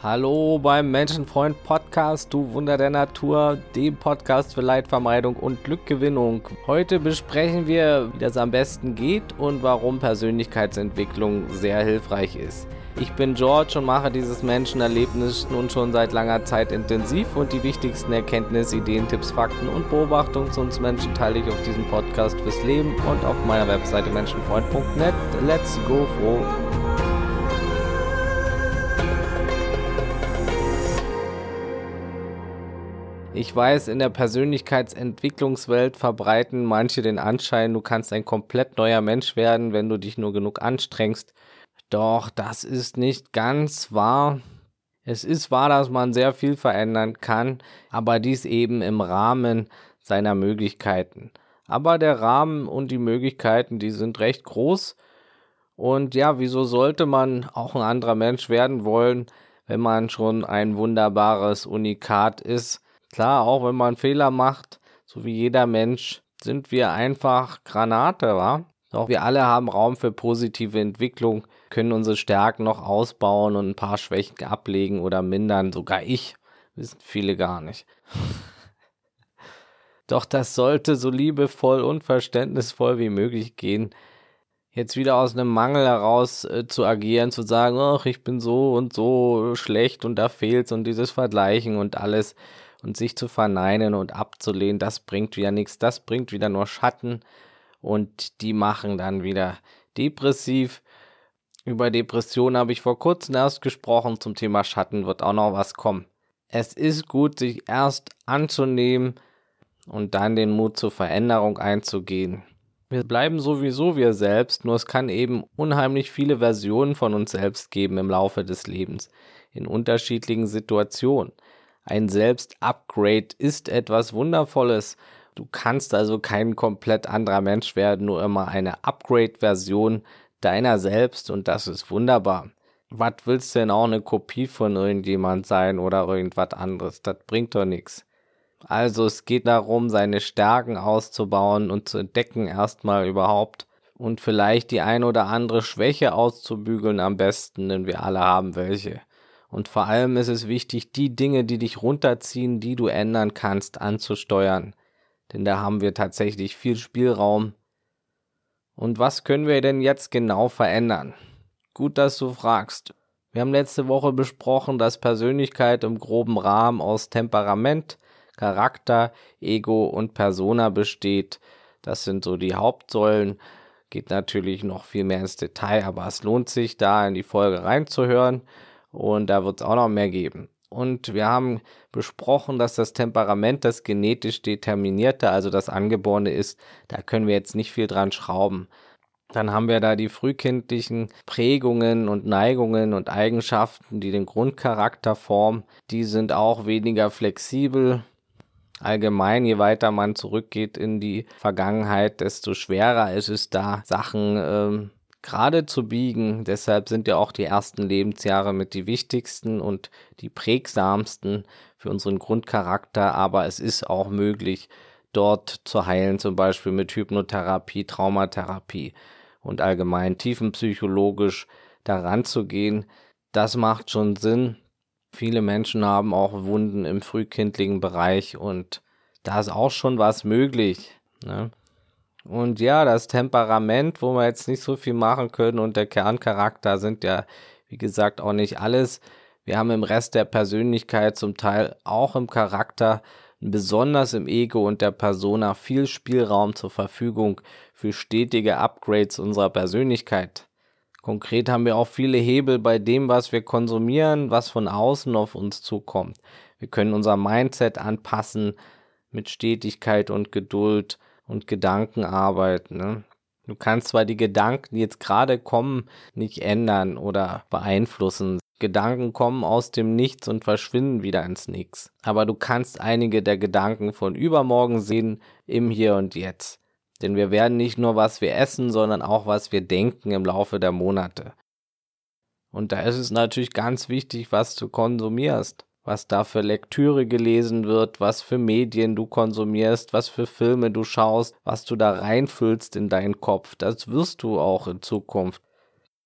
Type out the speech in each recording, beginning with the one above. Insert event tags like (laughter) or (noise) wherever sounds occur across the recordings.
Hallo beim Menschenfreund Podcast, du Wunder der Natur, dem Podcast für Leidvermeidung und Glückgewinnung. Heute besprechen wir, wie das am besten geht und warum Persönlichkeitsentwicklung sehr hilfreich ist. Ich bin George und mache dieses Menschenerlebnis nun schon seit langer Zeit intensiv und die wichtigsten Erkenntnisse, Ideen, Tipps, Fakten und Beobachtungen zu uns Menschen teile ich auf diesem Podcast fürs Leben und auf meiner Webseite menschenfreund.net. Let's go froh! Ich weiß, in der Persönlichkeitsentwicklungswelt verbreiten manche den Anschein, du kannst ein komplett neuer Mensch werden, wenn du dich nur genug anstrengst. Doch das ist nicht ganz wahr. Es ist wahr, dass man sehr viel verändern kann, aber dies eben im Rahmen seiner Möglichkeiten. Aber der Rahmen und die Möglichkeiten, die sind recht groß. Und ja, wieso sollte man auch ein anderer Mensch werden wollen, wenn man schon ein wunderbares Unikat ist? Klar, auch wenn man Fehler macht, so wie jeder Mensch, sind wir einfach Granate, wa? Doch wir alle haben Raum für positive Entwicklung, können unsere Stärken noch ausbauen und ein paar Schwächen ablegen oder mindern. Sogar ich, wissen viele gar nicht. (laughs) Doch das sollte so liebevoll und verständnisvoll wie möglich gehen. Jetzt wieder aus einem Mangel heraus äh, zu agieren, zu sagen, ach, ich bin so und so schlecht und da fehlt's und dieses Vergleichen und alles und sich zu verneinen und abzulehnen, das bringt wieder nichts, das bringt wieder nur Schatten und die machen dann wieder depressiv. Über Depression habe ich vor kurzem erst gesprochen, zum Thema Schatten wird auch noch was kommen. Es ist gut, sich erst anzunehmen und dann den Mut zur Veränderung einzugehen. Wir bleiben sowieso wir selbst, nur es kann eben unheimlich viele Versionen von uns selbst geben im Laufe des Lebens, in unterschiedlichen Situationen. Ein Selbst-Upgrade ist etwas Wundervolles. Du kannst also kein komplett anderer Mensch werden, nur immer eine Upgrade-Version deiner selbst und das ist wunderbar. Was willst du denn auch eine Kopie von irgendjemand sein oder irgendwas anderes? Das bringt doch nichts. Also es geht darum, seine Stärken auszubauen und zu entdecken erstmal überhaupt und vielleicht die ein oder andere Schwäche auszubügeln am besten, denn wir alle haben welche. Und vor allem ist es wichtig, die Dinge, die dich runterziehen, die du ändern kannst, anzusteuern. Denn da haben wir tatsächlich viel Spielraum. Und was können wir denn jetzt genau verändern? Gut, dass du fragst. Wir haben letzte Woche besprochen, dass Persönlichkeit im groben Rahmen aus Temperament, Charakter, Ego und Persona besteht. Das sind so die Hauptsäulen. Geht natürlich noch viel mehr ins Detail, aber es lohnt sich, da in die Folge reinzuhören und da wird es auch noch mehr geben. Und wir haben besprochen, dass das Temperament das genetisch determinierte, also das angeborene ist. Da können wir jetzt nicht viel dran schrauben. Dann haben wir da die frühkindlichen Prägungen und Neigungen und Eigenschaften, die den Grundcharakter formen. Die sind auch weniger flexibel. Allgemein, je weiter man zurückgeht in die Vergangenheit, desto schwerer ist es da, Sachen ähm, gerade zu biegen. Deshalb sind ja auch die ersten Lebensjahre mit die wichtigsten und die prägsamsten für unseren Grundcharakter. Aber es ist auch möglich, dort zu heilen, zum Beispiel mit Hypnotherapie, Traumatherapie und allgemein tiefenpsychologisch daran zu gehen. Das macht schon Sinn. Viele Menschen haben auch Wunden im frühkindlichen Bereich und da ist auch schon was möglich. Ne? Und ja, das Temperament, wo wir jetzt nicht so viel machen können und der Kerncharakter sind ja, wie gesagt, auch nicht alles. Wir haben im Rest der Persönlichkeit zum Teil auch im Charakter, besonders im Ego und der Persona viel Spielraum zur Verfügung für stetige Upgrades unserer Persönlichkeit. Konkret haben wir auch viele Hebel bei dem, was wir konsumieren, was von außen auf uns zukommt. Wir können unser Mindset anpassen mit Stetigkeit und Geduld und Gedankenarbeit. Ne? Du kannst zwar die Gedanken, die jetzt gerade kommen, nicht ändern oder beeinflussen. Gedanken kommen aus dem Nichts und verschwinden wieder ins Nichts. Aber du kannst einige der Gedanken von übermorgen sehen im Hier und Jetzt. Denn wir werden nicht nur was wir essen, sondern auch was wir denken im Laufe der Monate. Und da ist es natürlich ganz wichtig, was du konsumierst was da für Lektüre gelesen wird, was für Medien du konsumierst, was für Filme du schaust, was du da reinfüllst in deinen Kopf. Das wirst du auch in Zukunft.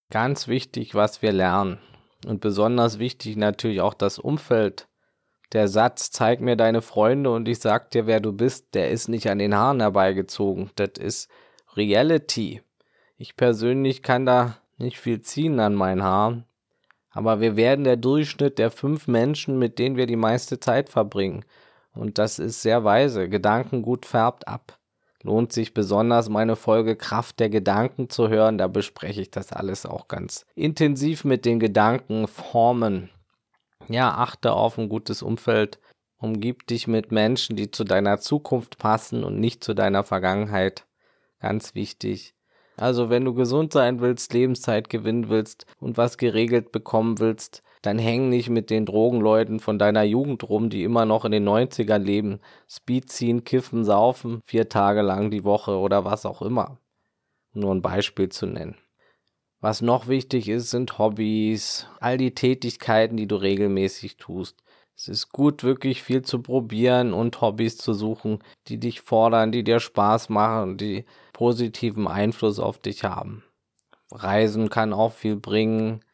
Ganz wichtig, was wir lernen. Und besonders wichtig natürlich auch das Umfeld. Der Satz, zeig mir deine Freunde und ich sag dir, wer du bist, der ist nicht an den Haaren herbeigezogen. Das ist Reality. Ich persönlich kann da nicht viel ziehen an meinen Haaren. Aber wir werden der Durchschnitt der fünf Menschen, mit denen wir die meiste Zeit verbringen. Und das ist sehr weise. Gedankengut färbt ab. Lohnt sich besonders meine Folge Kraft der Gedanken zu hören. Da bespreche ich das alles auch ganz intensiv mit den Gedanken formen. Ja, achte auf ein gutes Umfeld. Umgib dich mit Menschen, die zu deiner Zukunft passen und nicht zu deiner Vergangenheit. Ganz wichtig. Also wenn du gesund sein willst, Lebenszeit gewinnen willst und was geregelt bekommen willst, dann häng nicht mit den Drogenleuten von deiner Jugend rum, die immer noch in den 90ern leben. Speed ziehen, kiffen, saufen, vier Tage lang die Woche oder was auch immer. Nur ein Beispiel zu nennen. Was noch wichtig ist, sind Hobbys, all die Tätigkeiten, die du regelmäßig tust. Es ist gut, wirklich viel zu probieren und Hobbys zu suchen, die dich fordern, die dir Spaß machen, die positiven Einfluss auf dich haben. Reisen kann auch viel bringen.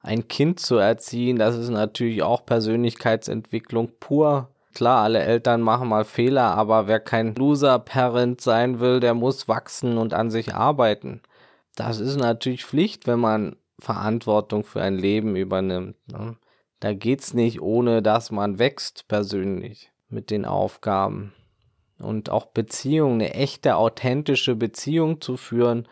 Ein Kind zu erziehen, das ist natürlich auch Persönlichkeitsentwicklung pur. Klar, alle Eltern machen mal Fehler, aber wer kein Loser-Parent sein will, der muss wachsen und an sich arbeiten. Das ist natürlich Pflicht, wenn man Verantwortung für ein Leben übernimmt. Ne? Da geht's nicht ohne, dass man wächst persönlich mit den Aufgaben. Und auch Beziehungen, eine echte, authentische Beziehung zu führen,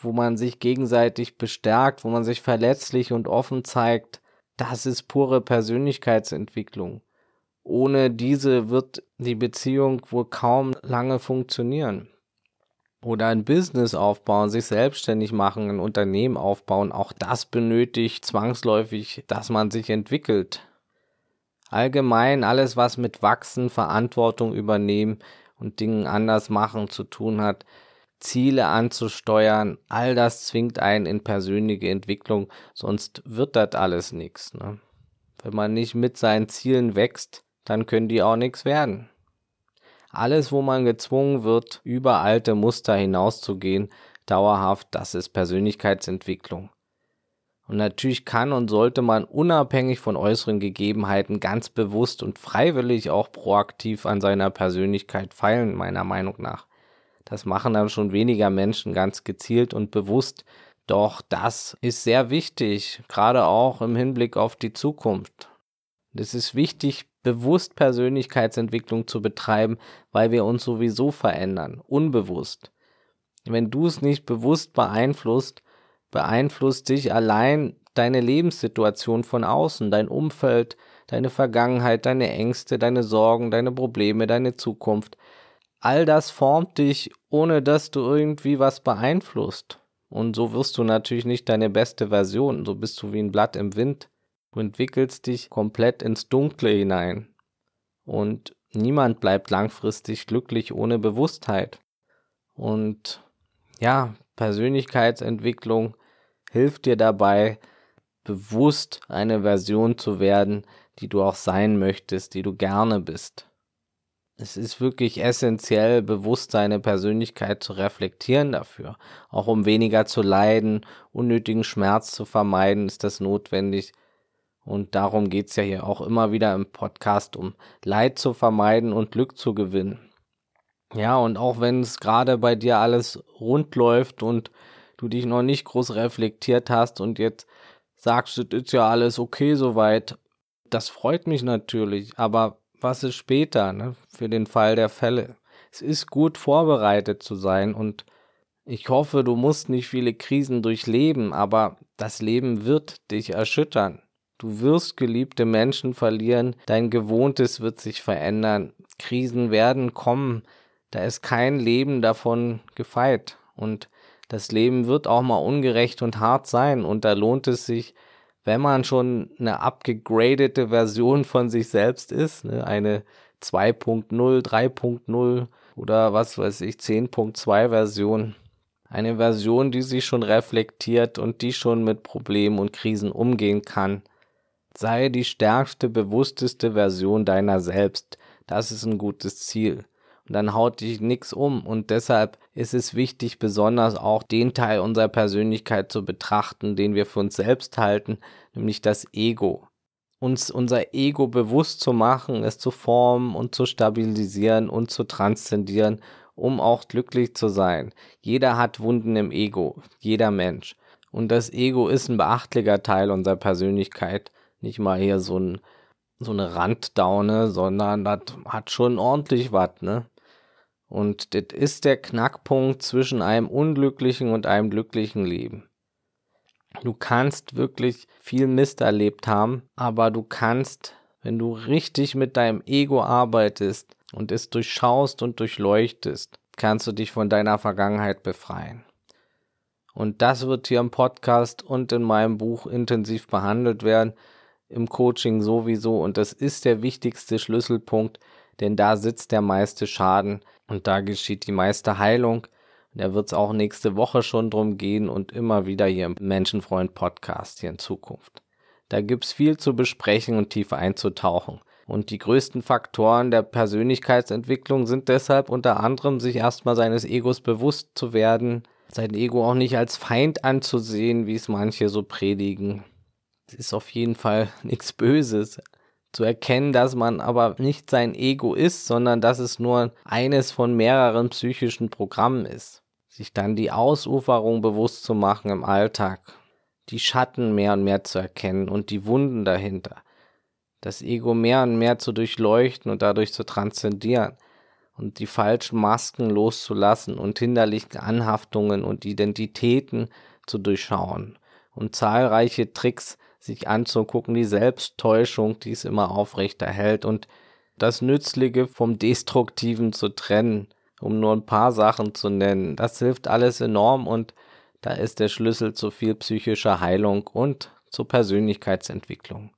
wo man sich gegenseitig bestärkt, wo man sich verletzlich und offen zeigt, das ist pure Persönlichkeitsentwicklung. Ohne diese wird die Beziehung wohl kaum lange funktionieren oder ein Business aufbauen, sich selbstständig machen, ein Unternehmen aufbauen, auch das benötigt zwangsläufig, dass man sich entwickelt. Allgemein alles, was mit Wachsen, Verantwortung übernehmen und Dingen anders machen zu tun hat, Ziele anzusteuern, all das zwingt einen in persönliche Entwicklung, sonst wird das alles nichts. Ne? Wenn man nicht mit seinen Zielen wächst, dann können die auch nichts werden. Alles, wo man gezwungen wird, über alte Muster hinauszugehen, dauerhaft, das ist Persönlichkeitsentwicklung. Und natürlich kann und sollte man unabhängig von äußeren Gegebenheiten ganz bewusst und freiwillig auch proaktiv an seiner Persönlichkeit feilen, meiner Meinung nach. Das machen dann schon weniger Menschen ganz gezielt und bewusst. Doch das ist sehr wichtig, gerade auch im Hinblick auf die Zukunft. Es ist wichtig, bewusst Persönlichkeitsentwicklung zu betreiben, weil wir uns sowieso verändern, unbewusst. Wenn du es nicht bewusst beeinflusst, beeinflusst dich allein deine Lebenssituation von außen, dein Umfeld, deine Vergangenheit, deine Ängste, deine Sorgen, deine Probleme, deine Zukunft. All das formt dich, ohne dass du irgendwie was beeinflusst. Und so wirst du natürlich nicht deine beste Version, so bist du wie ein Blatt im Wind. Du entwickelst dich komplett ins Dunkle hinein. Und niemand bleibt langfristig glücklich ohne Bewusstheit. Und ja, Persönlichkeitsentwicklung hilft dir dabei, bewusst eine Version zu werden, die du auch sein möchtest, die du gerne bist. Es ist wirklich essentiell, bewusst deine Persönlichkeit zu reflektieren dafür. Auch um weniger zu leiden, unnötigen Schmerz zu vermeiden, ist das notwendig, und darum geht's ja hier auch immer wieder im Podcast, um Leid zu vermeiden und Glück zu gewinnen. Ja, und auch wenn es gerade bei dir alles rund läuft und du dich noch nicht groß reflektiert hast und jetzt sagst, es ist ja alles okay soweit, das freut mich natürlich, aber was ist später, ne, für den Fall der Fälle? Es ist gut vorbereitet zu sein und ich hoffe, du musst nicht viele Krisen durchleben, aber das Leben wird dich erschüttern. Du wirst geliebte Menschen verlieren, dein Gewohntes wird sich verändern, Krisen werden kommen, da ist kein Leben davon gefeit und das Leben wird auch mal ungerecht und hart sein und da lohnt es sich, wenn man schon eine abgegradete Version von sich selbst ist, ne, eine 2.0, 3.0 oder was weiß ich, 10.2 Version, eine Version, die sich schon reflektiert und die schon mit Problemen und Krisen umgehen kann, Sei die stärkste, bewussteste Version deiner selbst. Das ist ein gutes Ziel. Dann haut dich nichts um. Und deshalb ist es wichtig, besonders auch den Teil unserer Persönlichkeit zu betrachten, den wir für uns selbst halten, nämlich das Ego. Uns unser Ego bewusst zu machen, es zu formen und zu stabilisieren und zu transzendieren, um auch glücklich zu sein. Jeder hat Wunden im Ego, jeder Mensch. Und das Ego ist ein beachtlicher Teil unserer Persönlichkeit. Nicht mal hier so, ein, so eine Randdaune, sondern das hat schon ordentlich was, ne? Und das ist der Knackpunkt zwischen einem unglücklichen und einem glücklichen Leben. Du kannst wirklich viel Mist erlebt haben, aber du kannst, wenn du richtig mit deinem Ego arbeitest und es durchschaust und durchleuchtest, kannst du dich von deiner Vergangenheit befreien. Und das wird hier im Podcast und in meinem Buch intensiv behandelt werden, im Coaching sowieso. Und das ist der wichtigste Schlüsselpunkt, denn da sitzt der meiste Schaden und da geschieht die meiste Heilung. Da wird es auch nächste Woche schon drum gehen und immer wieder hier im Menschenfreund Podcast hier in Zukunft. Da gibt's viel zu besprechen und tiefer einzutauchen. Und die größten Faktoren der Persönlichkeitsentwicklung sind deshalb unter anderem, sich erstmal seines Egos bewusst zu werden, sein Ego auch nicht als Feind anzusehen, wie es manche so predigen. Es ist auf jeden Fall (laughs) nichts Böses. Zu erkennen, dass man aber nicht sein Ego ist, sondern dass es nur eines von mehreren psychischen Programmen ist. Sich dann die Ausuferung bewusst zu machen im Alltag, die Schatten mehr und mehr zu erkennen und die Wunden dahinter. Das Ego mehr und mehr zu durchleuchten und dadurch zu transzendieren und die falschen Masken loszulassen und hinderliche Anhaftungen und Identitäten zu durchschauen und zahlreiche Tricks sich anzugucken, die Selbsttäuschung, die es immer aufrecht erhält und das Nützliche vom Destruktiven zu trennen, um nur ein paar Sachen zu nennen. Das hilft alles enorm und da ist der Schlüssel zu viel psychischer Heilung und zur Persönlichkeitsentwicklung.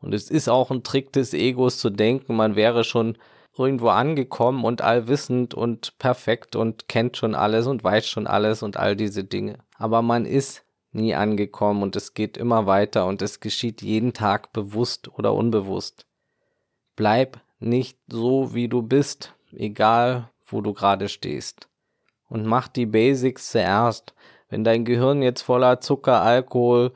Und es ist auch ein Trick des Egos zu denken, man wäre schon irgendwo angekommen und allwissend und perfekt und kennt schon alles und weiß schon alles und all diese Dinge. Aber man ist nie angekommen und es geht immer weiter und es geschieht jeden Tag bewusst oder unbewusst. Bleib nicht so, wie du bist, egal wo du gerade stehst. Und mach die Basics zuerst. Wenn dein Gehirn jetzt voller Zucker, Alkohol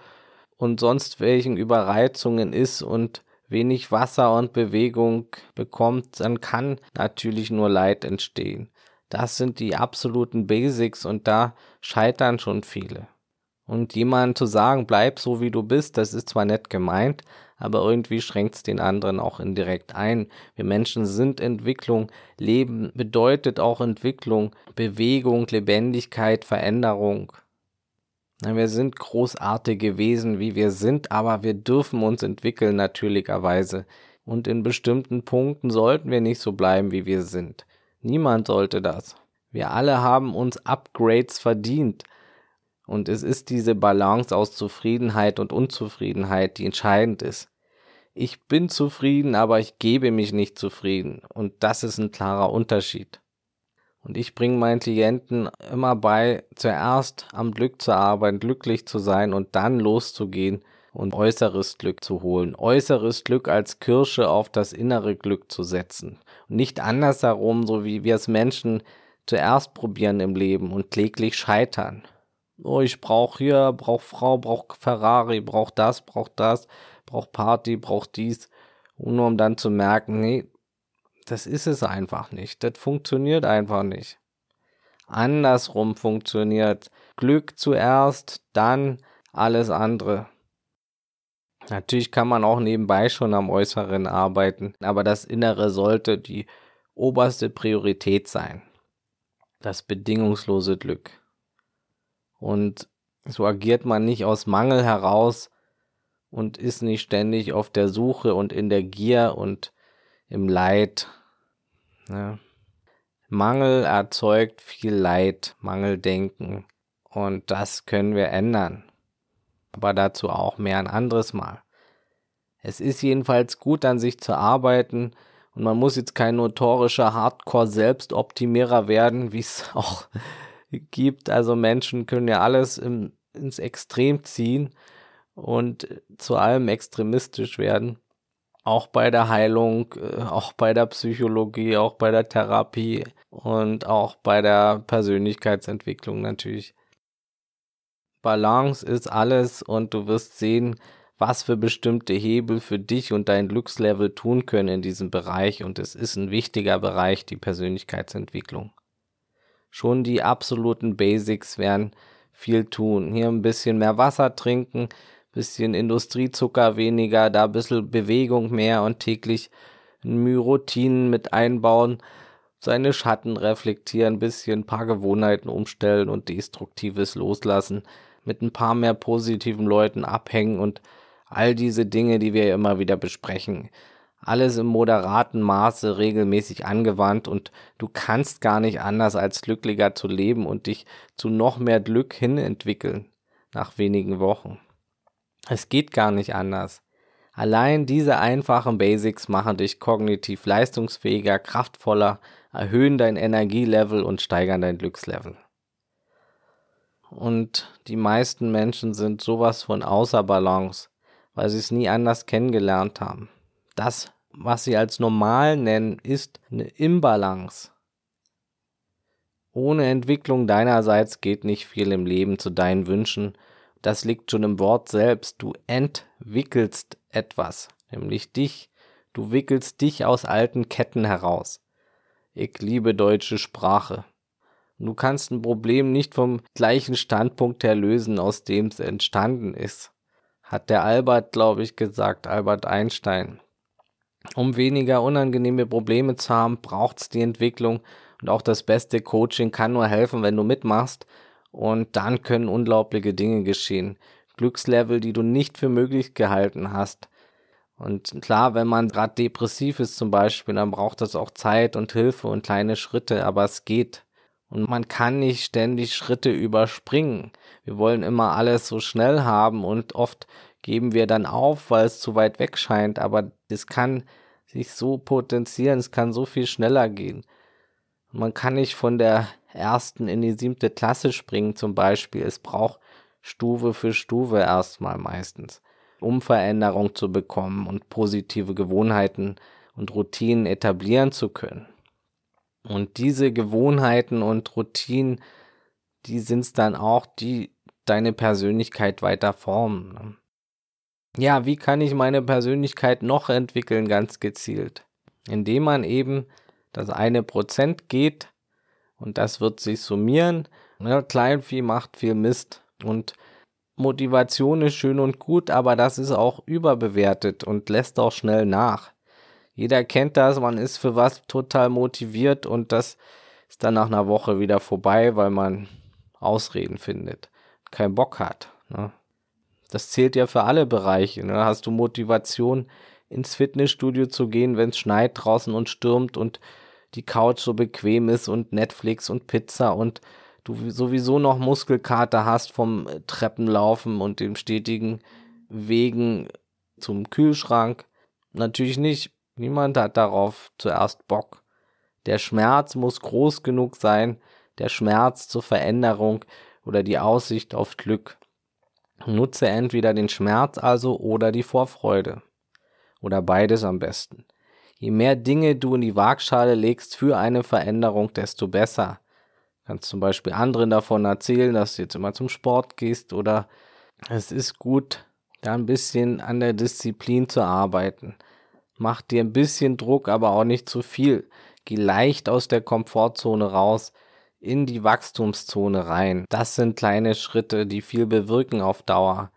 und sonst welchen Überreizungen ist und wenig Wasser und Bewegung bekommt, dann kann natürlich nur Leid entstehen. Das sind die absoluten Basics und da scheitern schon viele. Und jemand zu sagen, bleib so wie du bist, das ist zwar nett gemeint, aber irgendwie schränkt es den anderen auch indirekt ein. Wir Menschen sind Entwicklung, Leben bedeutet auch Entwicklung, Bewegung, Lebendigkeit, Veränderung. Wir sind großartige Wesen, wie wir sind, aber wir dürfen uns entwickeln natürlicherweise. Und in bestimmten Punkten sollten wir nicht so bleiben, wie wir sind. Niemand sollte das. Wir alle haben uns Upgrades verdient. Und es ist diese Balance aus Zufriedenheit und Unzufriedenheit, die entscheidend ist. Ich bin zufrieden, aber ich gebe mich nicht zufrieden. Und das ist ein klarer Unterschied. Und ich bringe meinen Klienten immer bei, zuerst am Glück zu arbeiten, glücklich zu sein und dann loszugehen und äußeres Glück zu holen. Äußeres Glück als Kirsche auf das innere Glück zu setzen. Und nicht andersherum, so wie wir es Menschen zuerst probieren im Leben und kläglich scheitern. Oh, ich brauche hier, brauche Frau, brauche Ferrari, brauche das, brauche das, brauche Party, brauche dies. Und nur um dann zu merken, nee, das ist es einfach nicht. Das funktioniert einfach nicht. Andersrum funktioniert Glück zuerst, dann alles andere. Natürlich kann man auch nebenbei schon am Äußeren arbeiten, aber das Innere sollte die oberste Priorität sein. Das bedingungslose Glück. Und so agiert man nicht aus Mangel heraus und ist nicht ständig auf der Suche und in der Gier und im Leid Ne? Mangel erzeugt viel Leid, Mangeldenken. Und das können wir ändern. Aber dazu auch mehr ein anderes Mal. Es ist jedenfalls gut, an sich zu arbeiten. Und man muss jetzt kein notorischer Hardcore-Selbstoptimierer werden, wie es (laughs) auch gibt. Also Menschen können ja alles im, ins Extrem ziehen und zu allem extremistisch werden auch bei der Heilung, äh, auch bei der Psychologie, auch bei der Therapie und auch bei der Persönlichkeitsentwicklung natürlich. Balance ist alles und du wirst sehen, was für bestimmte Hebel für dich und dein Glückslevel tun können in diesem Bereich und es ist ein wichtiger Bereich, die Persönlichkeitsentwicklung. Schon die absoluten Basics werden viel tun. Hier ein bisschen mehr Wasser trinken, bisschen Industriezucker weniger, da ein bisschen Bewegung mehr und täglich Routinen mit einbauen, seine Schatten reflektieren, bisschen ein paar Gewohnheiten umstellen und Destruktives loslassen, mit ein paar mehr positiven Leuten abhängen und all diese Dinge, die wir immer wieder besprechen. Alles im moderaten Maße regelmäßig angewandt und du kannst gar nicht anders als glücklicher zu leben und dich zu noch mehr Glück hin entwickeln nach wenigen Wochen. Es geht gar nicht anders. Allein diese einfachen Basics machen dich kognitiv leistungsfähiger, kraftvoller, erhöhen dein Energielevel und steigern dein Glückslevel. Und die meisten Menschen sind sowas von außer Balance, weil sie es nie anders kennengelernt haben. Das, was sie als normal nennen, ist eine Imbalance. Ohne Entwicklung deinerseits geht nicht viel im Leben zu deinen Wünschen. Das liegt schon im Wort selbst. Du entwickelst etwas, nämlich dich. Du wickelst dich aus alten Ketten heraus. Ich liebe deutsche Sprache. Du kannst ein Problem nicht vom gleichen Standpunkt her lösen, aus dem es entstanden ist hat der Albert, glaube ich, gesagt, Albert Einstein. Um weniger unangenehme Probleme zu haben, braucht es die Entwicklung und auch das beste Coaching kann nur helfen, wenn du mitmachst und dann können unglaubliche Dinge geschehen. Glückslevel, die du nicht für möglich gehalten hast. Und klar, wenn man gerade depressiv ist zum Beispiel, dann braucht das auch Zeit und Hilfe und kleine Schritte, aber es geht. Und man kann nicht ständig Schritte überspringen. Wir wollen immer alles so schnell haben und oft geben wir dann auf, weil es zu weit weg scheint, aber das kann sich so potenzieren, es kann so viel schneller gehen. Man kann nicht von der ersten in die siebte Klasse springen zum Beispiel. Es braucht Stufe für Stufe erstmal meistens, um Veränderung zu bekommen und positive Gewohnheiten und Routinen etablieren zu können. Und diese Gewohnheiten und Routinen, die sind es dann auch, die deine Persönlichkeit weiter formen. Ne? Ja, wie kann ich meine Persönlichkeit noch entwickeln, ganz gezielt? Indem man eben das eine Prozent geht und das wird sich summieren. Ja, Kleinvieh macht viel Mist und Motivation ist schön und gut, aber das ist auch überbewertet und lässt auch schnell nach. Jeder kennt das, man ist für was total motiviert und das ist dann nach einer Woche wieder vorbei, weil man Ausreden findet keinen Bock hat. Ne? Das zählt ja für alle Bereiche. Ne? Hast du Motivation, ins Fitnessstudio zu gehen, wenn es schneit draußen und stürmt und die Couch so bequem ist und Netflix und Pizza und du sowieso noch Muskelkater hast vom Treppenlaufen und dem stetigen Wegen zum Kühlschrank? Natürlich nicht. Niemand hat darauf zuerst Bock. Der Schmerz muss groß genug sein, der Schmerz zur Veränderung, oder die Aussicht auf Glück. Nutze entweder den Schmerz also oder die Vorfreude. Oder beides am besten. Je mehr Dinge du in die Waagschale legst für eine Veränderung, desto besser. Du kannst zum Beispiel anderen davon erzählen, dass du jetzt immer zum Sport gehst oder es ist gut, da ein bisschen an der Disziplin zu arbeiten. Mach dir ein bisschen Druck, aber auch nicht zu viel. Geh leicht aus der Komfortzone raus in die Wachstumszone rein. Das sind kleine Schritte, die viel bewirken auf Dauer.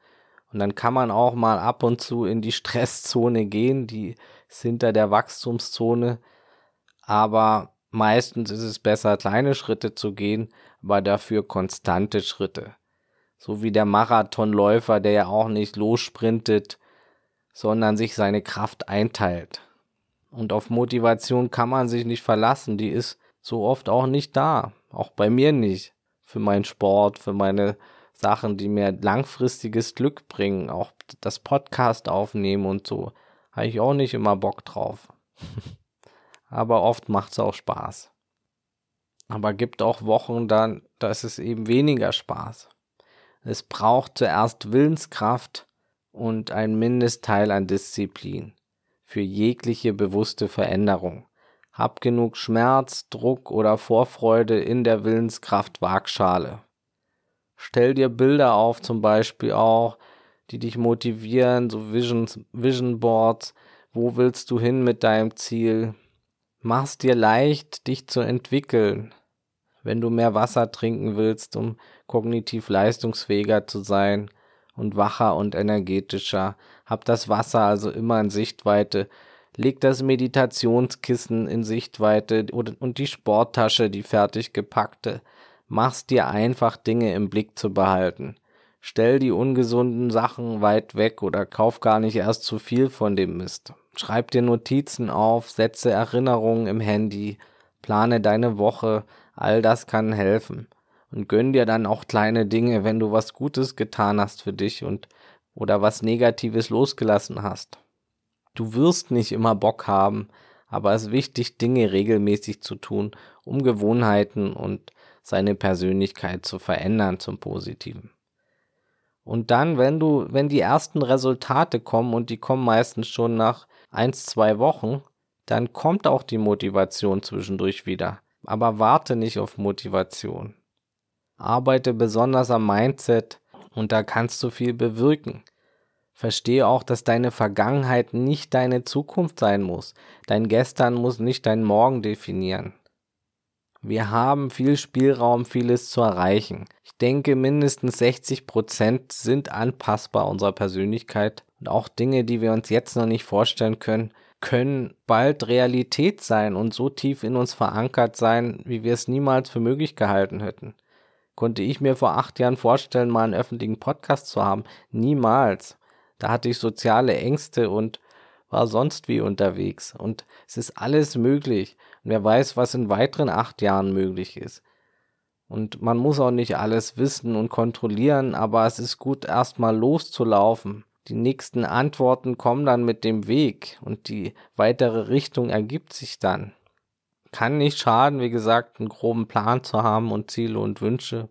Und dann kann man auch mal ab und zu in die (laughs) Stresszone gehen, die ist hinter der Wachstumszone. Aber meistens ist es besser, kleine Schritte zu gehen, aber dafür konstante Schritte. So wie der Marathonläufer, der ja auch nicht lossprintet, sondern sich seine Kraft einteilt. Und auf Motivation kann man sich nicht verlassen, die ist so oft auch nicht da. Auch bei mir nicht. Für meinen Sport, für meine Sachen, die mir langfristiges Glück bringen. Auch das Podcast aufnehmen und so. Habe ich auch nicht immer Bock drauf. (laughs) Aber oft macht es auch Spaß. Aber gibt auch Wochen dann, da ist es eben weniger Spaß. Es braucht zuerst Willenskraft und ein Mindestteil an Disziplin für jegliche bewusste Veränderung. Hab genug Schmerz, Druck oder Vorfreude in der Willenskraft Waagschale. Stell dir Bilder auf, zum Beispiel auch, die dich motivieren, so Visions, Vision Boards. Wo willst du hin mit deinem Ziel? Mach's dir leicht, dich zu entwickeln. Wenn du mehr Wasser trinken willst, um kognitiv leistungsfähiger zu sein und wacher und energetischer, hab das Wasser also immer in Sichtweite, leg das Meditationskissen in Sichtweite und die Sporttasche, die fertig gepackte. Mach's dir einfach, Dinge im Blick zu behalten. Stell die ungesunden Sachen weit weg oder kauf gar nicht erst zu viel von dem Mist. Schreib dir Notizen auf, setze Erinnerungen im Handy, plane deine Woche, all das kann helfen. Und gönn dir dann auch kleine Dinge, wenn du was Gutes getan hast für dich und oder was Negatives losgelassen hast. Du wirst nicht immer Bock haben, aber es ist wichtig, Dinge regelmäßig zu tun, um Gewohnheiten und seine Persönlichkeit zu verändern zum Positiven. Und dann, wenn du, wenn die ersten Resultate kommen und die kommen meistens schon nach eins, zwei Wochen, dann kommt auch die Motivation zwischendurch wieder. Aber warte nicht auf Motivation. Arbeite besonders am Mindset und da kannst du viel bewirken. Verstehe auch, dass deine Vergangenheit nicht deine Zukunft sein muss. Dein Gestern muss nicht dein Morgen definieren. Wir haben viel Spielraum, vieles zu erreichen. Ich denke, mindestens 60 Prozent sind anpassbar unserer Persönlichkeit und auch Dinge, die wir uns jetzt noch nicht vorstellen können, können bald Realität sein und so tief in uns verankert sein, wie wir es niemals für möglich gehalten hätten. Konnte ich mir vor acht Jahren vorstellen, mal einen öffentlichen Podcast zu haben? Niemals. Da hatte ich soziale Ängste und war sonst wie unterwegs. Und es ist alles möglich. Und wer weiß, was in weiteren acht Jahren möglich ist. Und man muss auch nicht alles wissen und kontrollieren, aber es ist gut, erstmal loszulaufen. Die nächsten Antworten kommen dann mit dem Weg und die weitere Richtung ergibt sich dann. Kann nicht schaden, wie gesagt, einen groben Plan zu haben und Ziele und Wünsche,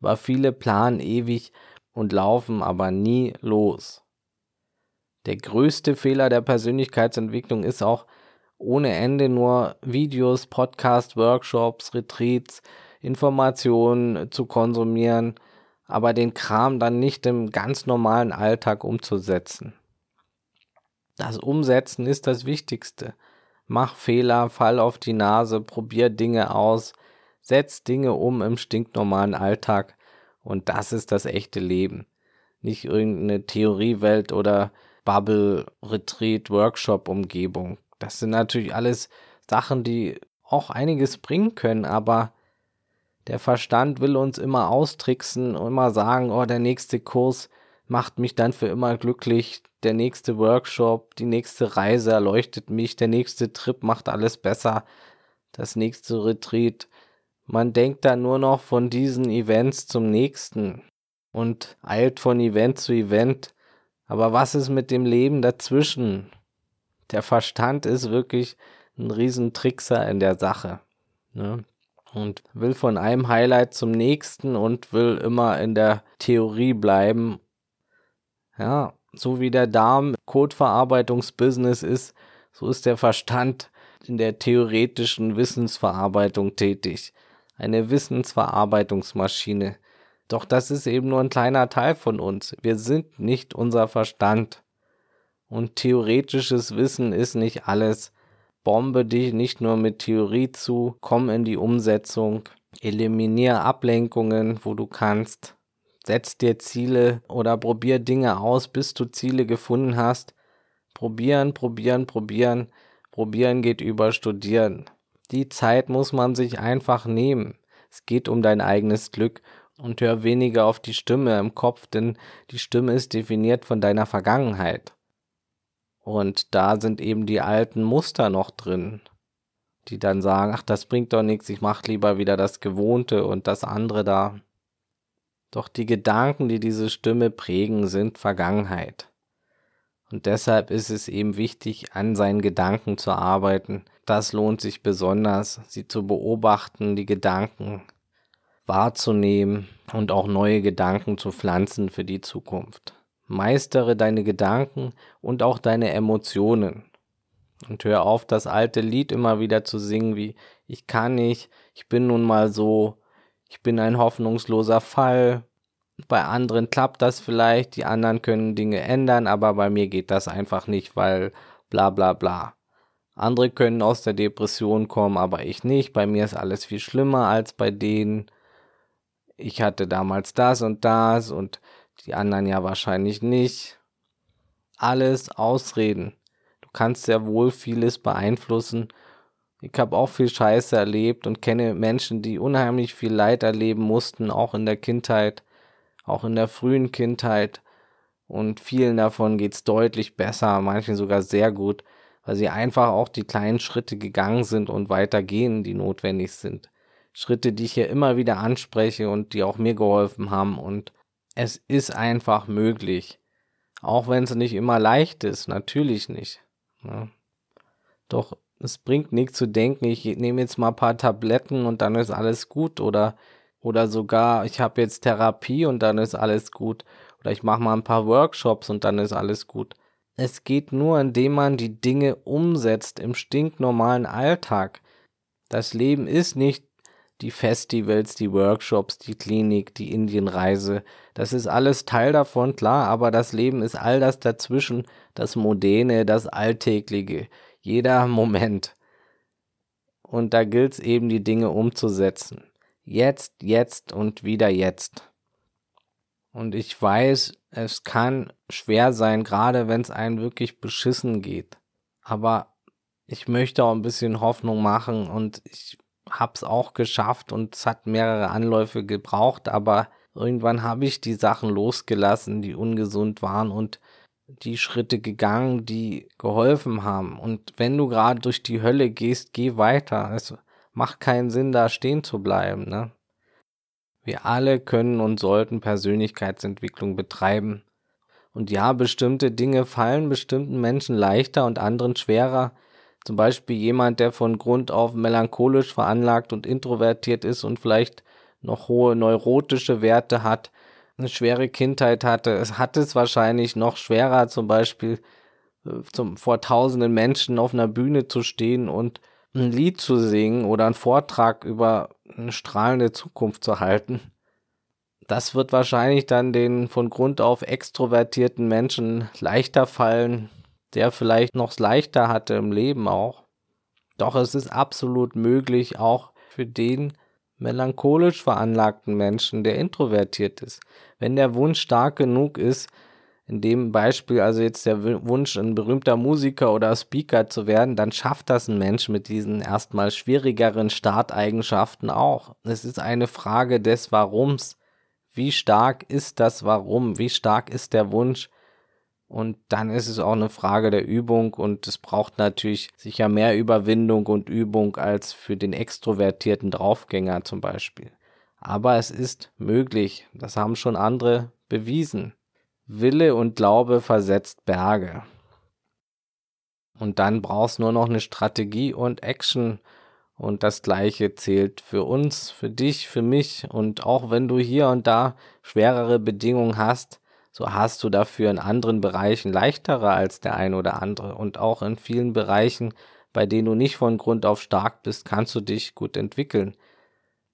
aber viele planen ewig und laufen aber nie los. Der größte Fehler der Persönlichkeitsentwicklung ist auch ohne Ende nur Videos, Podcasts, Workshops, Retreats, Informationen zu konsumieren, aber den Kram dann nicht im ganz normalen Alltag umzusetzen. Das Umsetzen ist das Wichtigste. Mach Fehler, fall auf die Nase, probier Dinge aus, setz Dinge um im stinknormalen Alltag und das ist das echte Leben. Nicht irgendeine Theoriewelt oder Bubble, Retreat, Workshop, Umgebung. Das sind natürlich alles Sachen, die auch einiges bringen können, aber der Verstand will uns immer austricksen und immer sagen, oh, der nächste Kurs macht mich dann für immer glücklich, der nächste Workshop, die nächste Reise erleuchtet mich, der nächste Trip macht alles besser, das nächste Retreat. Man denkt dann nur noch von diesen Events zum nächsten und eilt von Event zu Event aber was ist mit dem Leben dazwischen? Der Verstand ist wirklich ein Riesentrickser in der Sache. Ne? Und will von einem Highlight zum nächsten und will immer in der Theorie bleiben. Ja, so wie der Darm Codeverarbeitungsbusiness ist, so ist der Verstand in der theoretischen Wissensverarbeitung tätig. Eine Wissensverarbeitungsmaschine, doch das ist eben nur ein kleiner Teil von uns. Wir sind nicht unser Verstand. Und theoretisches Wissen ist nicht alles. Bombe dich nicht nur mit Theorie zu, komm in die Umsetzung, eliminier Ablenkungen, wo du kannst, setz dir Ziele oder probier Dinge aus, bis du Ziele gefunden hast. Probieren, probieren, probieren. Probieren geht über Studieren. Die Zeit muss man sich einfach nehmen. Es geht um dein eigenes Glück und hör weniger auf die Stimme im Kopf, denn die Stimme ist definiert von deiner Vergangenheit. Und da sind eben die alten Muster noch drin, die dann sagen, ach, das bringt doch nichts, ich mach lieber wieder das Gewohnte und das andere da. Doch die Gedanken, die diese Stimme prägen, sind Vergangenheit. Und deshalb ist es eben wichtig, an seinen Gedanken zu arbeiten. Das lohnt sich besonders, sie zu beobachten, die Gedanken, wahrzunehmen und auch neue Gedanken zu pflanzen für die Zukunft. Meistere deine Gedanken und auch deine Emotionen. Und hör auf, das alte Lied immer wieder zu singen wie Ich kann nicht, ich bin nun mal so, ich bin ein hoffnungsloser Fall. bei anderen klappt das vielleicht, die anderen können Dinge ändern, aber bei mir geht das einfach nicht, weil bla bla bla. Andere können aus der Depression kommen, aber ich nicht. Bei mir ist alles viel schlimmer als bei denen. Ich hatte damals das und das und die anderen ja wahrscheinlich nicht. Alles Ausreden. Du kannst sehr wohl vieles beeinflussen. Ich habe auch viel Scheiße erlebt und kenne Menschen, die unheimlich viel Leid erleben mussten, auch in der Kindheit, auch in der frühen Kindheit. Und vielen davon geht's deutlich besser, manchen sogar sehr gut weil sie einfach auch die kleinen Schritte gegangen sind und weitergehen, die notwendig sind. Schritte, die ich hier immer wieder anspreche und die auch mir geholfen haben. Und es ist einfach möglich. Auch wenn es nicht immer leicht ist, natürlich nicht. Ja. Ne? Doch es bringt nichts zu denken, ich nehme jetzt mal ein paar Tabletten und dann ist alles gut oder oder sogar ich habe jetzt Therapie und dann ist alles gut oder ich mache mal ein paar Workshops und dann ist alles gut. Es geht nur, indem man die Dinge umsetzt im stinknormalen Alltag. Das Leben ist nicht die Festivals, die Workshops, die Klinik, die Indienreise. Das ist alles Teil davon, klar, aber das Leben ist all das dazwischen, das Moderne, das Alltägliche, jeder (laughs) Moment. Und da gilt es eben, die Dinge umzusetzen. Jetzt, jetzt und wieder jetzt. Und ich weiß, es kann schwer sein, gerade wenn es einem wirklich beschissen geht. Aber ich möchte auch ein bisschen Hoffnung machen und ich hab's auch geschafft und es hat mehrere Anläufe gebraucht, aber irgendwann habe ich die Sachen losgelassen, die ungesund waren und die Schritte gegangen, die geholfen haben. Und wenn du gerade durch die Hölle gehst, geh weiter. Es macht keinen Sinn, da stehen zu bleiben. Ne? Wir alle können und sollten Persönlichkeitsentwicklung betreiben. Und ja, bestimmte Dinge fallen bestimmten Menschen leichter und anderen schwerer. Zum Beispiel jemand, der von Grund auf melancholisch veranlagt und introvertiert ist und vielleicht noch hohe neurotische Werte hat, eine schwere Kindheit hatte. Es hat es wahrscheinlich noch schwerer, zum Beispiel äh, zum, vor tausenden Menschen auf einer Bühne zu stehen und ein Lied zu singen oder einen Vortrag über eine strahlende Zukunft zu halten. Das wird wahrscheinlich dann den von Grund auf extrovertierten Menschen leichter fallen, der vielleicht noch leichter hatte im Leben auch. Doch es ist absolut möglich, auch für den melancholisch veranlagten Menschen, der introvertiert ist. Wenn der Wunsch stark genug ist, in dem Beispiel also jetzt der Wunsch, ein berühmter Musiker oder Speaker zu werden, dann schafft das ein Mensch mit diesen erstmal schwierigeren Starteigenschaften auch. Es ist eine Frage des Warums. Wie stark ist das Warum? Wie stark ist der Wunsch? Und dann ist es auch eine Frage der Übung und es braucht natürlich sicher mehr Überwindung und Übung als für den extrovertierten Draufgänger zum Beispiel. Aber es ist möglich. Das haben schon andere bewiesen. Wille und Glaube versetzt Berge. Und dann brauchst nur noch eine Strategie und Action. Und das gleiche zählt für uns, für dich, für mich. Und auch wenn du hier und da schwerere Bedingungen hast, so hast du dafür in anderen Bereichen leichtere als der ein oder andere. Und auch in vielen Bereichen, bei denen du nicht von Grund auf stark bist, kannst du dich gut entwickeln.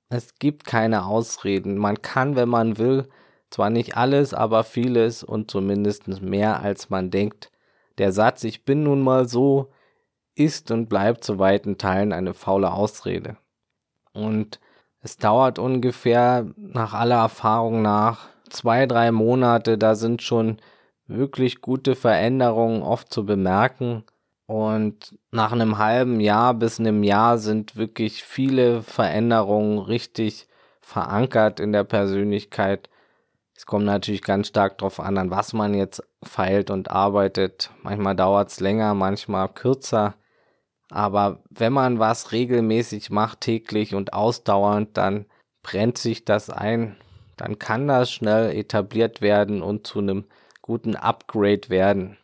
Es gibt keine Ausreden. Man kann, wenn man will, zwar nicht alles, aber vieles und zumindest mehr als man denkt. Der Satz Ich bin nun mal so ist und bleibt zu weiten Teilen eine faule Ausrede. Und es dauert ungefähr nach aller Erfahrung nach zwei, drei Monate, da sind schon wirklich gute Veränderungen oft zu bemerken. Und nach einem halben Jahr bis einem Jahr sind wirklich viele Veränderungen richtig verankert in der Persönlichkeit. Es kommt natürlich ganz stark darauf an, an was man jetzt feilt und arbeitet. Manchmal dauert es länger, manchmal kürzer. Aber wenn man was regelmäßig macht, täglich und ausdauernd, dann brennt sich das ein. Dann kann das schnell etabliert werden und zu einem guten Upgrade werden.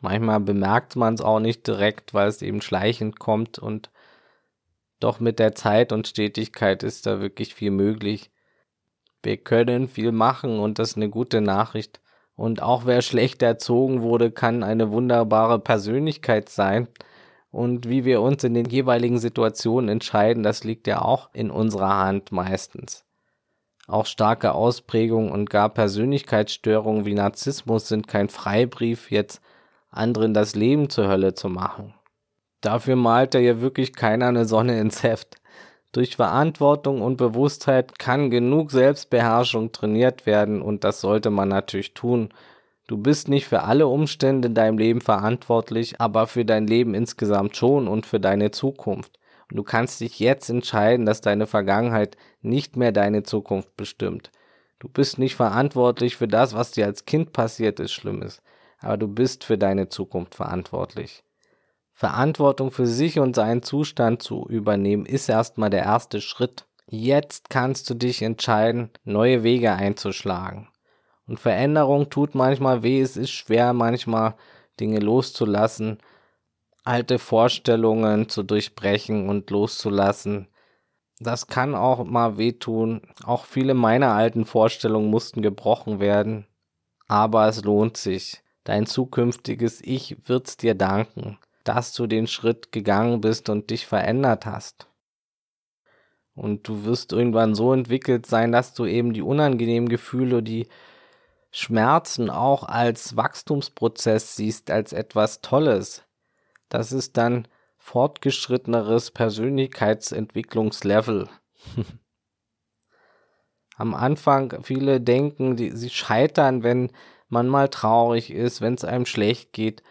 Manchmal bemerkt man es auch nicht direkt, weil es eben schleichend kommt und doch mit der Zeit und Stetigkeit ist da wirklich viel möglich. Wir können viel machen und das ist eine gute Nachricht. Und auch wer schlecht erzogen wurde, kann eine wunderbare Persönlichkeit sein. Und wie wir uns in den jeweiligen Situationen entscheiden, das liegt ja auch in unserer Hand meistens. Auch starke Ausprägungen und gar Persönlichkeitsstörungen wie Narzissmus sind kein Freibrief, jetzt anderen das Leben zur Hölle zu machen. Dafür malt er ja wirklich keiner eine Sonne ins Heft. Durch Verantwortung und Bewusstheit kann genug Selbstbeherrschung trainiert werden und das sollte man natürlich tun. Du bist nicht für alle Umstände in deinem Leben verantwortlich, aber für dein Leben insgesamt schon und für deine Zukunft. Du kannst dich jetzt entscheiden, dass deine Vergangenheit nicht mehr deine Zukunft bestimmt. Du bist nicht verantwortlich für das, was dir als Kind passiert ist, Schlimmes, aber du bist für deine Zukunft verantwortlich. Verantwortung für sich und seinen Zustand zu übernehmen, ist erstmal der erste Schritt. Jetzt kannst du dich entscheiden, neue Wege einzuschlagen. Und Veränderung tut manchmal weh, es ist schwer manchmal Dinge loszulassen, alte Vorstellungen zu durchbrechen und loszulassen. Das kann auch mal wehtun. Auch viele meiner alten Vorstellungen mussten gebrochen werden. Aber es lohnt sich. Dein zukünftiges Ich wird's dir danken dass du den Schritt gegangen bist und dich verändert hast. Und du wirst irgendwann so entwickelt sein, dass du eben die unangenehmen Gefühle, die Schmerzen auch als Wachstumsprozess siehst, als etwas Tolles. Das ist dann fortgeschritteneres Persönlichkeitsentwicklungslevel. (laughs) Am Anfang viele denken, die, sie scheitern, wenn man mal traurig ist, wenn es einem schlecht geht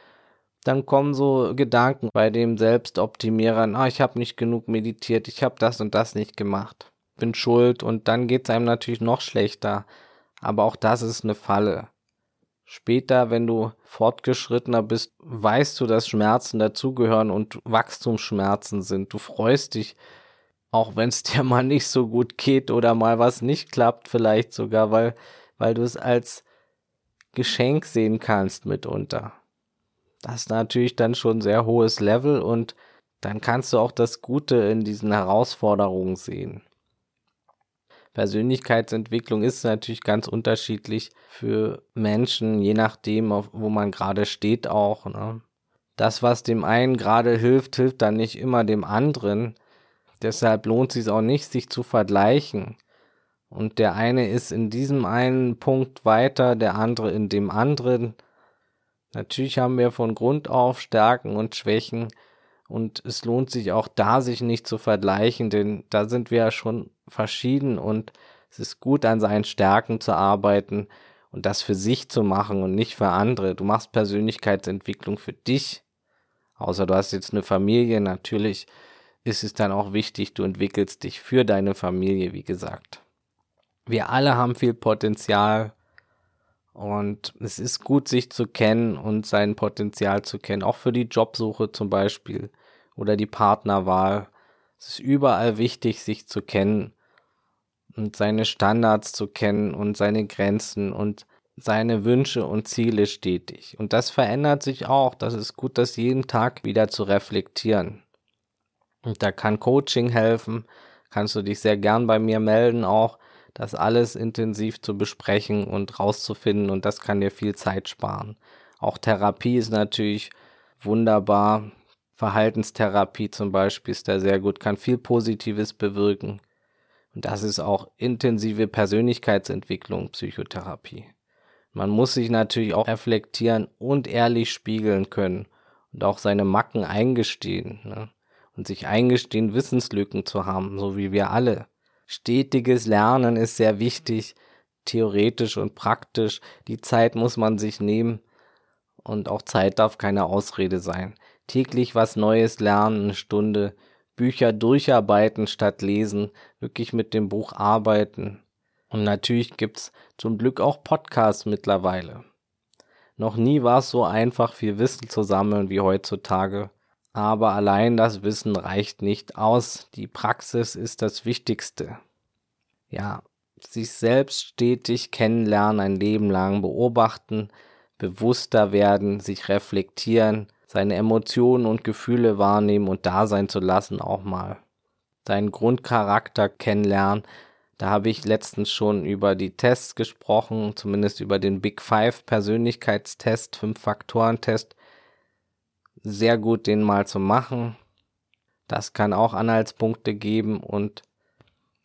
dann kommen so Gedanken bei dem Selbstoptimierer, ah, ich habe nicht genug meditiert, ich habe das und das nicht gemacht, bin schuld und dann geht es einem natürlich noch schlechter. Aber auch das ist eine Falle. Später, wenn du fortgeschrittener bist, weißt du, dass Schmerzen dazugehören und Wachstumsschmerzen sind. Du freust dich, auch wenn es (laughs) dir mal nicht so gut geht oder mal was nicht klappt, vielleicht sogar, weil, weil du es als Geschenk sehen kannst mitunter. Das ist natürlich dann schon ein sehr hohes Level und dann kannst du auch das Gute in diesen Herausforderungen sehen. Persönlichkeitsentwicklung ist natürlich ganz unterschiedlich für Menschen, je nachdem, wo man gerade steht auch. Ne? Das, was dem einen gerade hilft, hilft dann nicht immer dem anderen. Deshalb lohnt es sich auch nicht, sich zu vergleichen. Und der eine ist in diesem einen Punkt weiter, der andere in dem anderen. Natürlich haben wir von Grund auf Stärken und Schwächen und es lohnt sich auch da, sich nicht zu vergleichen, denn da sind wir ja schon verschieden und es ist gut, an seinen Stärken zu arbeiten und das für sich zu machen und nicht für andere. Du machst Persönlichkeitsentwicklung für dich, außer du hast jetzt eine Familie, natürlich ist es dann auch wichtig, du entwickelst dich für deine Familie, wie gesagt. Wir alle haben viel Potenzial und es ist gut, sich zu kennen und sein Potenzial zu kennen, auch für die Jobsuche zum Beispiel oder die Partnerwahl. Es ist überall wichtig, sich zu kennen und seine Standards zu kennen und seine Grenzen und seine Wünsche und Ziele stetig. Und das verändert sich auch. Das ist gut, das jeden Tag wieder zu reflektieren. Und da kann Coaching helfen. Kannst du dich sehr gern bei mir melden auch das alles intensiv zu besprechen und rauszufinden und das kann dir viel Zeit sparen. Auch Therapie ist natürlich wunderbar. Verhaltenstherapie zum Beispiel ist da sehr gut, kann viel Positives bewirken. Und das ist auch intensive Persönlichkeitsentwicklung, Psychotherapie. Man muss sich natürlich auch reflektieren und ehrlich spiegeln können und auch seine Macken eingestehen. Ne? Und sich eingestehen, Wissenslücken zu haben, so wie wir alle stetiges Lernen ist sehr wichtig, theoretisch und praktisch. Die Zeit muss man sich nehmen und auch Zeit darf keine Ausrede sein. Täglich was Neues lernen, eine Stunde, Bücher durcharbeiten statt lesen, wirklich mit dem Buch arbeiten. Und natürlich gibt's zum Glück auch Podcasts mittlerweile. Noch nie war es so einfach, viel Wissen zu sammeln wie heutzutage. Aber allein das Wissen reicht nicht aus. Die Praxis ist das Wichtigste. Ja, sich selbst stetig kennenlernen, ein Leben lang beobachten, bewusster werden, sich reflektieren, seine Emotionen und Gefühle wahrnehmen und da sein zu lassen auch mal. Seinen Grundcharakter kennenlernen. Da habe ich letztens schon über die Tests gesprochen, zumindest über den Big Five Persönlichkeitstest, Fünf-Faktoren-Test sehr gut, den mal zu machen. Das kann auch Anhaltspunkte geben und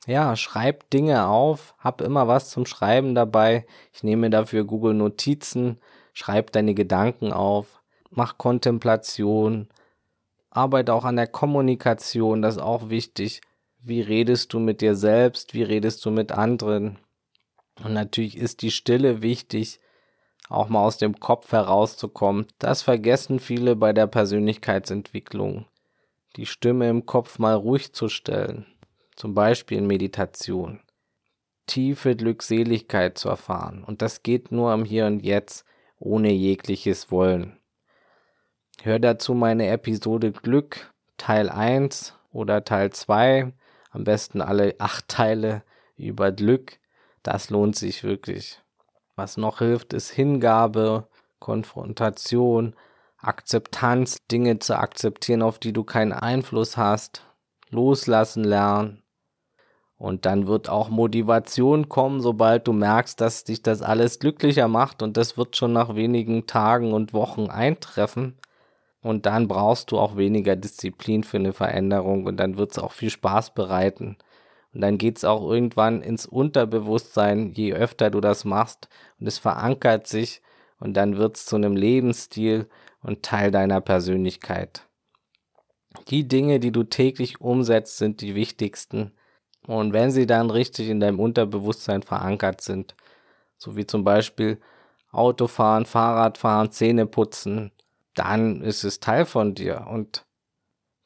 Ja, schreib Dinge auf, hab immer was zum Schreiben dabei. Ich nehme dafür Google Notizen, schreib deine Gedanken auf, mach Kontemplation, arbeite auch an der Kommunikation, das ist auch wichtig. Wie redest du mit dir selbst? Wie redest du mit anderen? Und natürlich ist die Stille wichtig, auch mal aus dem Kopf herauszukommen. Das vergessen viele bei der Persönlichkeitsentwicklung. Die Stimme im Kopf mal ruhig zu stellen. Zum Beispiel in Meditation. Tiefe Glückseligkeit zu erfahren. Und das geht nur am Hier und Jetzt, ohne jegliches Wollen. Hör dazu meine Episode Glück Teil 1 oder Teil 2, am besten alle acht Teile über Glück. Das lohnt sich wirklich. Was noch hilft, ist Hingabe, Konfrontation, Akzeptanz, Dinge zu akzeptieren, auf die du keinen Einfluss hast, loslassen lernen. Und dann wird auch Motivation kommen, sobald du merkst, dass dich das alles glücklicher macht und das wird schon nach wenigen Tagen und Wochen eintreffen. Und dann brauchst du auch weniger Disziplin für eine Veränderung und dann wird es auch viel Spaß bereiten. Und dann geht es auch irgendwann ins Unterbewusstsein, je öfter du das machst und es verankert sich und dann wird es zu einem Lebensstil und Teil deiner Persönlichkeit. Die Dinge, die du täglich umsetzt, sind die wichtigsten. Und wenn sie dann richtig in deinem Unterbewusstsein verankert sind, so wie zum Beispiel Autofahren, Fahrradfahren, Zähne putzen, dann ist es Teil von dir. Und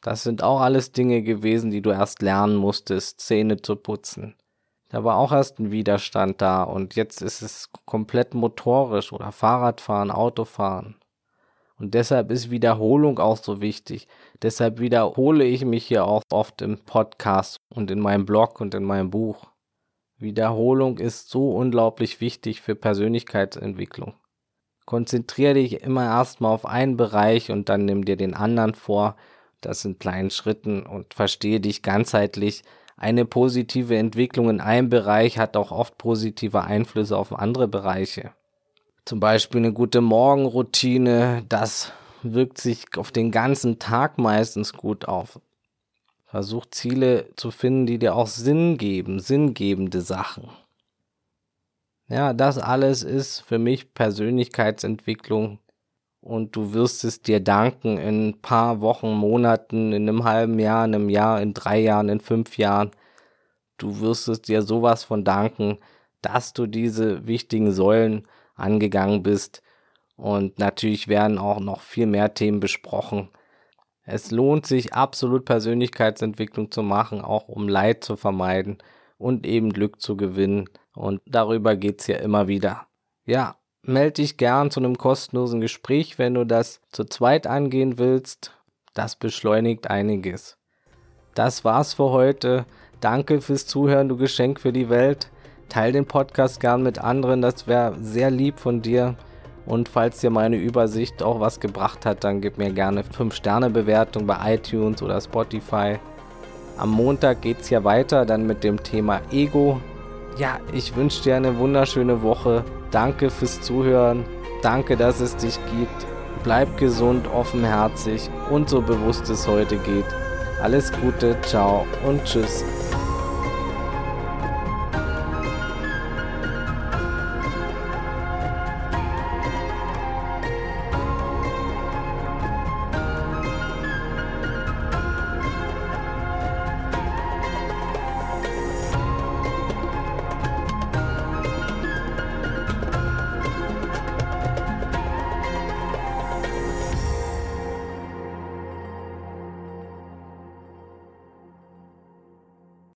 das sind auch alles Dinge gewesen, die du erst lernen musstest, Zähne zu putzen. Da war auch erst ein Widerstand da und jetzt ist es komplett motorisch oder Fahrradfahren, Autofahren. Und deshalb ist Wiederholung auch so wichtig. Deshalb wiederhole ich mich hier auch oft im Podcast und in meinem Blog und in meinem Buch. Wiederholung ist so unglaublich wichtig für Persönlichkeitsentwicklung. Konzentriere dich immer erstmal auf einen Bereich und dann nimm dir den anderen vor. Das in kleinen Schritten und verstehe dich ganzheitlich. Eine positive Entwicklung in einem Bereich hat auch oft positive Einflüsse auf andere Bereiche. Zum Beispiel eine gute Morgenroutine, das wirkt sich auf den ganzen Tag meistens gut auf. Versuch Ziele zu finden, die dir auch Sinn geben, sinngebende Sachen. Ja, das alles ist für mich Persönlichkeitsentwicklung und du wirst es dir danken in ein paar Wochen, Monaten, in einem halben Jahr, in einem Jahr, in drei Jahren, in fünf Jahren. Du wirst es dir sowas von danken, dass du diese wichtigen Säulen angegangen bist. Und natürlich werden auch noch viel mehr Themen besprochen. Es lohnt sich absolut Persönlichkeitsentwicklung zu machen, auch um Leid zu vermeiden und eben Glück zu gewinnen. Und darüber geht's ja immer wieder. Ja, melde dich gern zu einem kostenlosen Gespräch, wenn du das zu zweit angehen willst. Das beschleunigt einiges. Das war's für heute. Danke fürs Zuhören, du Geschenk für die Welt. Teil den Podcast gern mit anderen, das wäre sehr lieb von dir. Und falls dir meine Übersicht auch was gebracht hat, dann gib mir gerne 5-Sterne-Bewertung bei iTunes oder Spotify. Am Montag geht's ja weiter, dann mit dem Thema Ego ja, ich wünsche dir eine wunderschöne Woche. Danke fürs Zuhören. Danke, dass es dich gibt. Bleib gesund, offenherzig und so bewusst es heute geht. Alles Gute, ciao und tschüss.